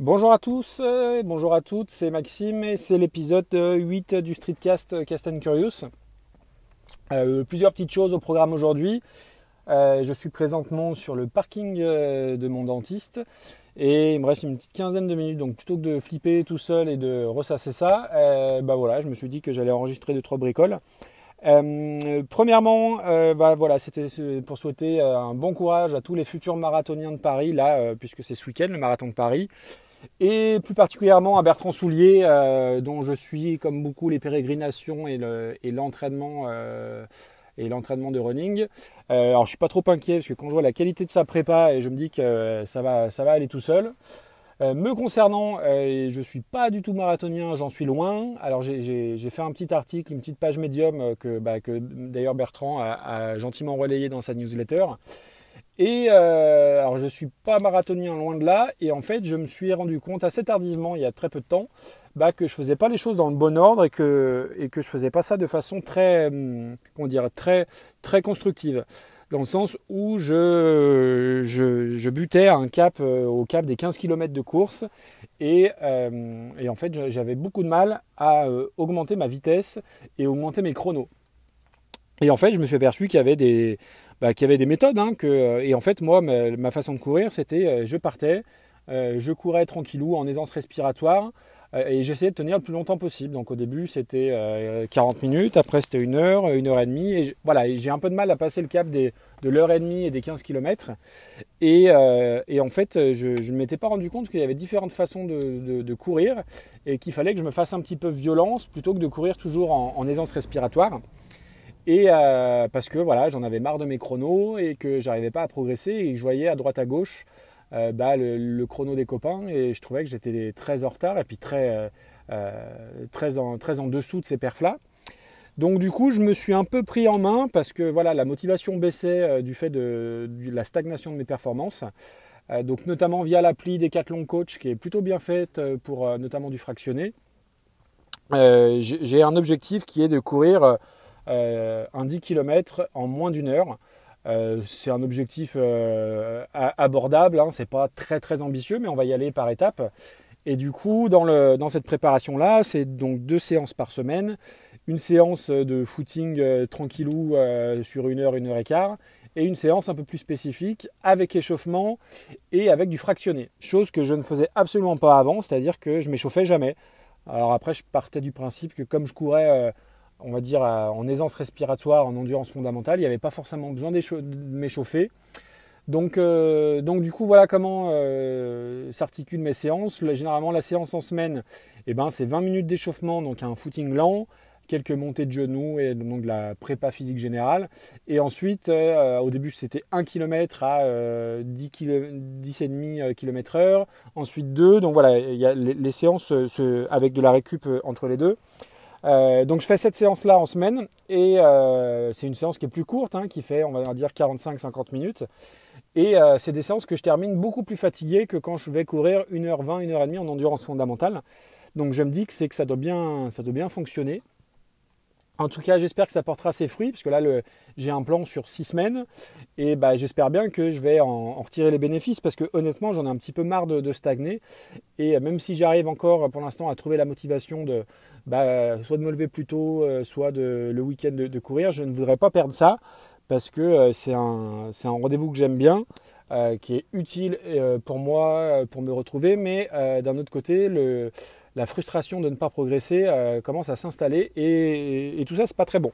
Bonjour à tous, euh, bonjour à toutes, c'est Maxime et c'est l'épisode 8 du Streetcast Cast and Curious. Euh, plusieurs petites choses au programme aujourd'hui. Euh, je suis présentement sur le parking de mon dentiste et il me reste une petite quinzaine de minutes. Donc plutôt que de flipper tout seul et de ressasser ça, bah voilà, je me suis dit que j'allais enregistrer deux trois bricoles. Premièrement, bah voilà, c'était pour souhaiter un bon courage à tous les futurs marathoniens de Paris, là, puisque c'est ce week-end le marathon de Paris et plus particulièrement à Bertrand Soulier, euh, dont je suis comme beaucoup les pérégrinations et l'entraînement euh, et l'entraînement de running. Euh, alors je suis pas trop inquiet parce que quand je vois la qualité de sa prépa et je me dis que ça va, ça va aller tout seul. Me concernant, je suis pas du tout marathonien, j'en suis loin. Alors j'ai fait un petit article, une petite page médium que, bah, que d'ailleurs Bertrand a, gentiment relayé dans sa newsletter. Et euh, alors je suis pas marathonien loin de là, et en fait je me suis rendu compte assez tardivement, il y a très peu de temps, bah, que je faisais pas les choses dans le bon ordre et que et que je faisais pas ça de façon très hum, comment dire très très constructive, dans le sens où je je, butais un cap euh, au cap des 15 km de course et, euh, en fait j'avais beaucoup de mal à euh, augmenter ma vitesse et augmenter mes chronos. Et en fait, je me suis aperçu qu'il y avait des, bah, méthodes. Hein, et en fait, moi, ma, façon de courir, c'était je partais, je courais tranquillou en aisance respiratoire et j'essayais de tenir le plus longtemps possible. Donc au début, c'était 40 minutes, après c'était une heure, une heure et demie. Et voilà, j'ai un peu de mal à passer le cap des, de l'heure et demie et des 15 km. Et, et en fait, je ne m'étais pas rendu compte qu'il y avait différentes façons de, courir et qu'il fallait que je me fasse un petit peu violence plutôt que de courir toujours en, aisance respiratoire. Et euh, parce que voilà, j'en avais marre de mes chronos et que j'arrivais pas à progresser et que je voyais à droite à gauche euh, bah, le, chrono des copains et je trouvais que j'étais très en retard et puis très, euh, très, en, très en dessous de ces perfs-là. Donc du coup, je me suis un peu pris en main parce que voilà, la motivation baissait du fait de, la stagnation de mes performances. donc notamment via l'appli Decathlon Coach qui est plutôt bien faite pour notamment du fractionné. J'ai un objectif qui est de courir euh, un 10 km en moins d'une heure. Euh, c'est un objectif euh, abordable, hein, c'est pas très très ambitieux, mais on va y aller par étapes. Et du coup, dans, le, dans cette préparation-là, c'est donc deux séances par semaine, une séance de footing tranquillou sur une heure, une heure et quart, et une séance un peu plus spécifique avec échauffement et avec du fractionné. Chose que je ne faisais absolument pas avant, c'est-à-dire que je m'échauffais jamais. Alors après, je partais du principe que comme je courais on va dire, en aisance respiratoire, en endurance fondamentale. Il n'y avait pas forcément besoin de m'échauffer. Donc, euh, donc du coup, voilà comment euh, s'articulent mes séances. généralement, la séance en semaine, eh ben, c'est 20 minutes d'échauffement, donc un footing lent, quelques montées de genoux et donc de la prépa physique générale. Et ensuite, euh, au début, c'était 1 km à 10 10,5 km heure. Ensuite 2. Donc voilà, il y a les, séances avec de la récup entre les deux. Euh, donc je fais cette séance-là en semaine et euh, c'est une séance qui est plus courte, hein, qui fait on va dire 45-50 minutes. Et euh, c'est des séances que je termine beaucoup plus fatigué que quand je vais courir 1h20, 1h30 en endurance fondamentale. Donc je me dis que c'est que ça doit bien, ça doit bien fonctionner. En tout cas, j'espère que ça portera ses fruits, parce que là, j'ai un plan sur 6 semaines, et bah, j'espère bien que je vais en, retirer les bénéfices, parce que honnêtement, j'en ai un petit peu marre de, stagner. Et même si j'arrive encore pour l'instant à trouver la motivation de, bah, soit de me lever plus tôt, euh, soit de, le week-end de, courir, je ne voudrais pas perdre ça parce que euh, c'est un, rendez-vous que j'aime bien, euh, qui est utile pour moi, pour me retrouver, mais d'un autre côté, la frustration de ne pas progresser commence à s'installer et, et, tout ça, c'est pas très bon.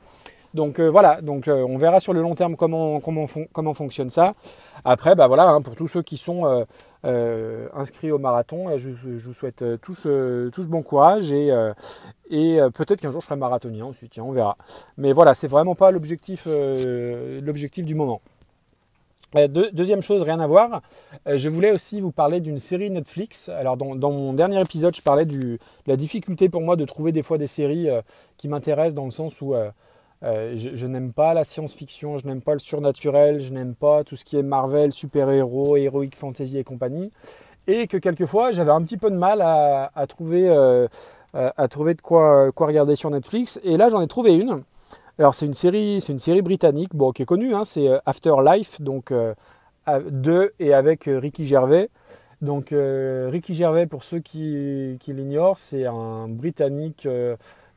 Donc voilà, donc on verra sur le long terme comment comment, fonctionne ça. Après, bah voilà, hein, pour tous ceux qui sont euh, inscrits au marathon. Je, vous souhaite euh, tous, euh, tous bon courage et, peut-être qu'un jour je serai marathonien ensuite, on verra. Mais voilà, c'est vraiment pas l'objectif, l'objectif du moment. deuxième chose, rien à voir, je voulais aussi vous parler d'une série Netflix. Alors dans, mon dernier épisode, je parlais de la difficulté pour moi de trouver des fois des séries qui m'intéressent dans le sens où euh, je, n'aime pas la science-fiction, je n'aime pas le surnaturel, je n'aime pas tout ce qui est Marvel, super-héros, héroïque fantasy et compagnie. Et que quelquefois, j'avais un petit peu de mal à, trouver, euh, trouver de quoi, regarder sur Netflix. Et là, j'en ai trouvé une. Alors, c'est une série, c'est une série britannique, bon, qui est connue, hein, c'est euh, Afterlife, donc de et avec Ricky Gervais. Donc Ricky Gervais, pour ceux qui l'ignorent, c'est un Britannique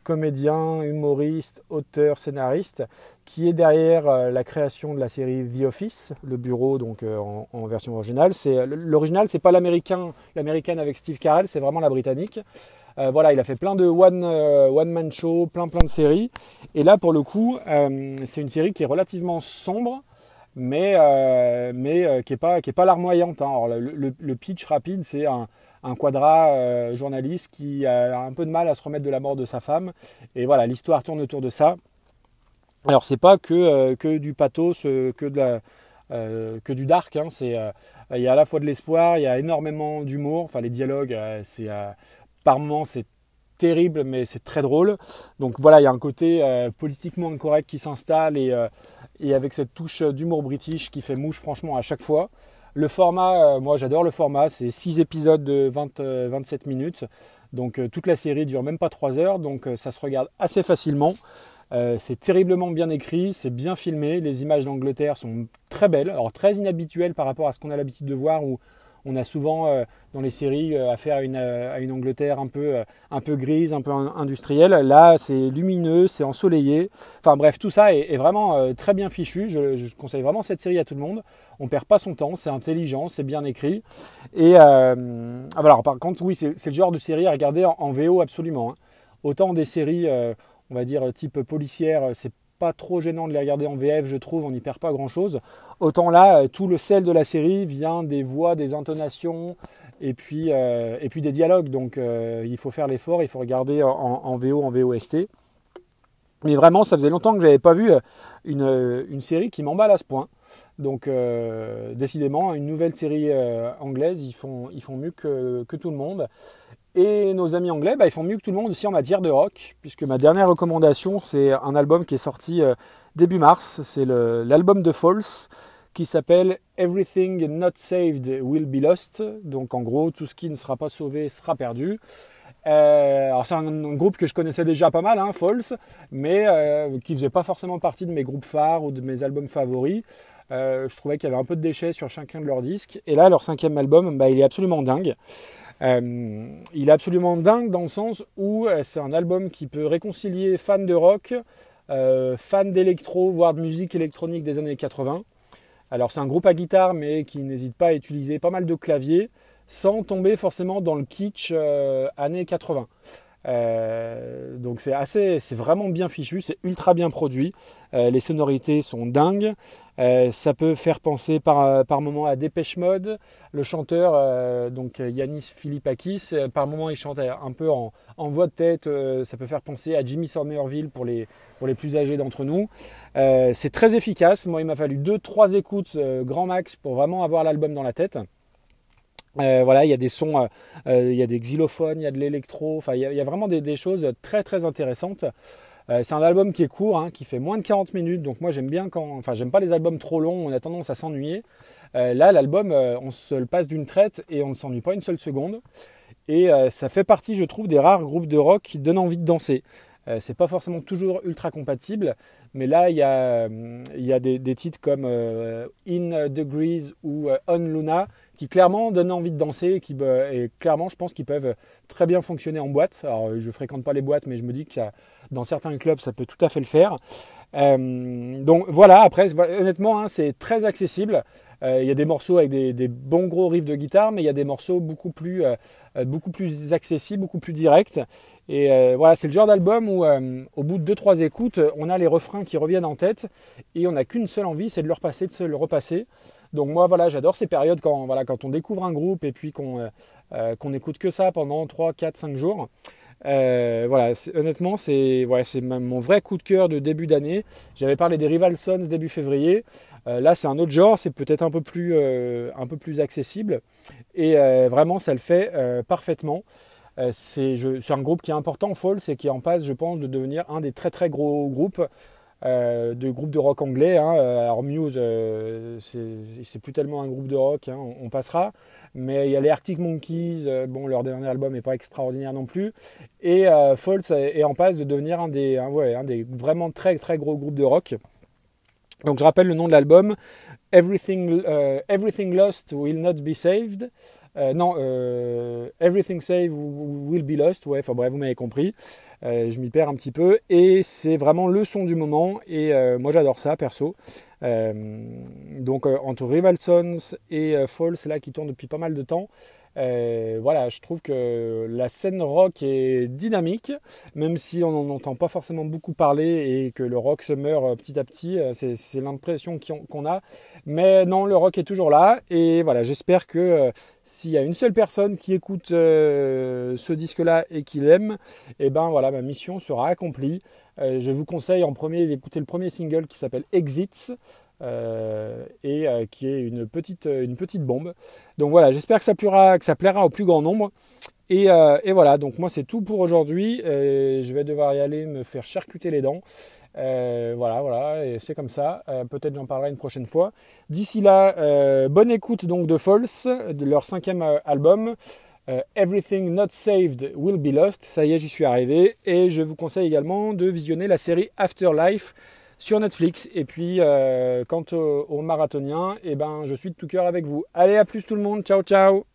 comédien, humoriste, auteur, scénariste, qui est derrière euh, la création de la série The Office, le bureau donc euh, en, version originale. C'est l'original, c'est pas l'américain, l'américaine avec Steve Carell, c'est vraiment la britannique. Euh, voilà, il a fait plein de one, one man show, plein plein de séries. Et là, pour le coup, c'est une série qui est relativement sombre, mais mais qui est pas qui est pas larmoyante. Hein. le, pitch rapide, c'est un un quadra euh, journaliste qui a un peu de mal à se remettre de la mort de sa femme. Et voilà, l'histoire tourne autour de ça. Alors c'est pas que, euh, du pathos, euh, que du dark. Hein. c'est, il y a à la fois de l'espoir, il y a énormément d'humour. Enfin les dialogues, c'est par moments c'est terrible, mais c'est très drôle. Donc voilà, il y a un côté politiquement incorrect qui s'installe et, et, avec cette touche d'humour british qui fait mouche franchement à chaque fois. Le format, euh, moi j'adore le format, c'est 6 épisodes de 27 euh, minutes. Donc euh, toute la série dure même pas 3 heures, donc ça se regarde assez facilement. c'est terriblement bien écrit, c'est bien filmé, les images d'Angleterre sont très belles, alors très inhabituelles par rapport à ce qu'on a l'habitude de voir on a souvent euh, dans les séries euh, affaire à une, euh, à une Angleterre un peu, grise, un peu industrielle. Là, c'est lumineux, c'est ensoleillé. Enfin bref, tout ça est, vraiment très bien fichu. Je, conseille vraiment cette série à tout le monde. On perd pas son temps, c'est intelligent, c'est bien écrit. Et ah, voilà, par contre, oui, c'est le genre de série à regarder en, VO absolument. Hein. Autant des séries, on va dire type policière, c'est pas trop gênant de les regarder en VF, je trouve, on n'y perd pas grand chose. Autant là, euh, tout le sel de la série vient des voix, des intonations et puis, euh, et puis des dialogues. Donc euh, il faut faire l'effort, il faut regarder en, VO, en VOST. Mais vraiment, ça faisait longtemps que je n'avais pas vu une, série qui m'emballe à ce point. Donc décidément, une nouvelle série anglaise, ils font, ils font mieux que, que tout le monde. Et nos amis anglais, bah, ils font mieux que tout le monde aussi en matière de rock, puisque ma dernière recommandation, c'est un album qui est sorti euh, début mars. C'est l'album de False, qui s'appelle Everything Not Saved Will Be Lost. Donc en gros, tout ce qui ne sera pas sauvé sera perdu. Euh, alors c'est un, groupe que je connaissais déjà pas mal, hein, False, mais euh, qui faisait pas forcément partie de mes groupes phares ou de mes albums favoris. je trouvais qu'il y avait un peu de déchets sur chacun de leurs disques. Et là, leur cinquième album, bah, il est absolument dingue. Euh, il est absolument dingue dans le sens où euh, c'est un album qui peut réconcilier fans de rock, euh, fans d'électro, voire de musique électronique des années 80. Alors c'est un groupe à guitare mais qui n'hésite pas à utiliser pas mal de claviers sans tomber forcément dans le kitsch années 80. Euh, donc c'est assez, c'est vraiment bien fichu, c'est ultra bien produit. Euh, les sonorités sont dingues. Euh, ça peut faire penser par, par moment à Dépêche Mode. Le chanteur, donc Yanis Philippakis, par moment il chante un peu en, en voix de tête. ça peut faire penser à Jimmy Somerville pour les, pour les plus âgés d'entre nous. c'est très efficace. Moi, il m'a fallu 2-3 écoutes grand max pour vraiment avoir l'album dans la tête. Euh, voilà, il y a des sons, euh, euh, il y a des xylophones, il y a de l'électro, enfin il y, a, vraiment des, choses très très intéressantes. c'est un album qui est court, hein, qui fait moins de 40 minutes, donc moi j'aime bien quand, enfin j'aime pas les albums trop longs, on a tendance à s'ennuyer. là l'album, on se le passe d'une traite et on ne s'ennuie pas une seule seconde. Et ça fait partie, je trouve, des rares groupes de rock qui donnent envie de danser. c'est pas forcément toujours ultra compatible, mais là il y a, des, titres comme In Degrees ou On Luna qui clairement donnent envie de danser qui, et clairement je pense qu'ils peuvent très bien fonctionner en boîte. Alors je fréquente pas les boîtes mais je me dis que dans certains clubs ça peut tout à fait le faire. Euh, donc voilà, après honnêtement hein, c'est très accessible. Euh, il y a des morceaux avec des, bons gros riffs de guitare mais il y a des morceaux beaucoup plus, euh, beaucoup plus accessibles, beaucoup plus directs. Et voilà, c'est le genre d'album où au bout de 2-3 écoutes, on a les refrains qui reviennent en tête et on n'a qu'une seule envie, c'est de le repasser, de se le repasser. Donc moi voilà, j'adore ces périodes quand, voilà, quand on découvre un groupe et puis qu'on euh, euh qu'on écoute que ça pendant 3, 4, 5 jours. Euh, voilà, honnêtement, c'est mon vrai coup de cœur de début d'année. J'avais parlé des Rival Sons début février. Euh, là, c'est un autre genre, c'est peut-être un peu plus, plus accessible. Et vraiment, ça le fait parfaitement. c'est un groupe qui est important, Falls, et qui en passe, je pense, de devenir un des très très gros groupes euh, de groupes de rock anglais. Hein. Alors Muse, euh, c'est plus tellement un groupe de rock, hein, on, passera. Mais il y a les Arctic Monkeys, euh, bon, leur dernier album n'est pas extraordinaire non plus. Et False est en passe de devenir un des, un, des vraiment très très gros groupes de rock. Donc je rappelle le nom de l'album, Everything, Everything Lost Will Not Be Saved. Euh, non, euh, Everything Save Will Be Lost. Ouais, enfin bref, vous m'avez compris. Euh, je m'y perds un petit peu. Et c'est vraiment le son du moment. Et moi, j'adore ça, perso. donc, entre Rival Sons et False, là, qui tourne depuis pas mal de temps. Euh, voilà, je trouve que la scène rock est dynamique, même si on n'en entend pas forcément beaucoup parler et que le rock se meurt euh, petit à petit, euh, c'est l'impression qu'on a. Mais non, le rock est toujours là et voilà, j'espère que s'il y a une seule personne qui écoute ce disque-là et qui l'aime, eh ben voilà, ma mission sera accomplie. je vous conseille en premier d'écouter le premier single qui s'appelle Exits. Euh, et euh, qui est une petite, une petite bombe. Donc voilà, j'espère que ça, plaira, que ça plaira au plus grand nombre. Et, euh, et voilà, donc moi c'est tout pour aujourd'hui. je vais devoir y aller me faire charcuter les dents. voilà, voilà, et c'est comme ça. Peut-être j'en parlerai une prochaine fois. D'ici là, bonne écoute donc de False, de leur cinquième album. Everything Not Saved Will Be Lost. Ça y est, j'y suis arrivé. Et je vous conseille également de visionner la série Afterlife sur Netflix. Et puis, euh, quant aux, marathoniens, eh ben, je suis de tout cœur avec vous. Allez, à plus tout le monde. Ciao, ciao